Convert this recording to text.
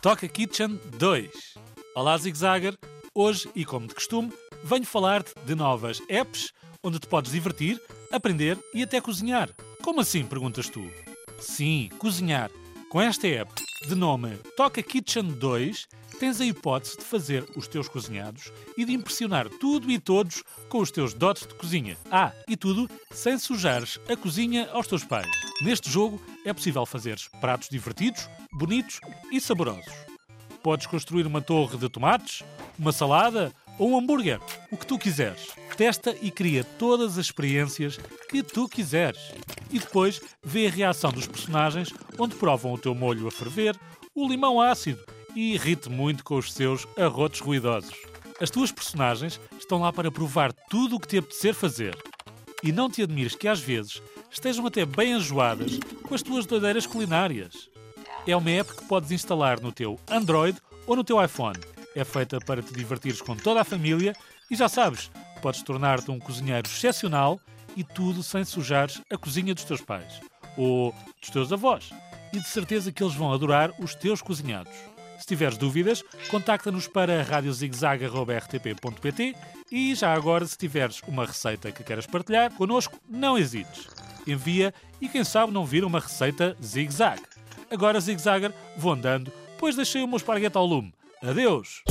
Toca Kitchen 2. Olá, Zigzagger. Hoje, e como de costume, venho falar-te de novas apps onde te podes divertir, aprender e até cozinhar. Como assim? perguntas tu. Sim, cozinhar. Com esta app, de nome Toca Kitchen 2, tens a hipótese de fazer os teus cozinhados e de impressionar tudo e todos com os teus dotes de cozinha. Ah, e tudo sem sujares a cozinha aos teus pais. Neste jogo é possível fazeres pratos divertidos, bonitos e saborosos. Podes construir uma torre de tomates, uma salada ou um hambúrguer, o que tu quiseres. Testa e cria todas as experiências que tu quiseres. E depois vê a reação dos personagens, onde provam o teu molho a ferver, o limão ácido e irrite muito com os seus arrotos ruidosos. As tuas personagens estão lá para provar tudo o que te apetecer fazer. E não te admires que às vezes estejam até bem enjoadas com as tuas doideiras culinárias. É uma app que podes instalar no teu Android ou no teu iPhone. É feita para te divertires com toda a família e já sabes, podes tornar-te um cozinheiro excepcional e tudo sem sujares a cozinha dos teus pais ou dos teus avós. E de certeza que eles vão adorar os teus cozinhados. Se tiveres dúvidas, contacta-nos para radiozigzag.rtp.pt e já agora, se tiveres uma receita que queiras partilhar connosco, não hesites. Envia e quem sabe não vira uma receita zig-zag. Agora, zig-zagger, vou andando, pois deixei o meu esparguete ao lume. Adeus!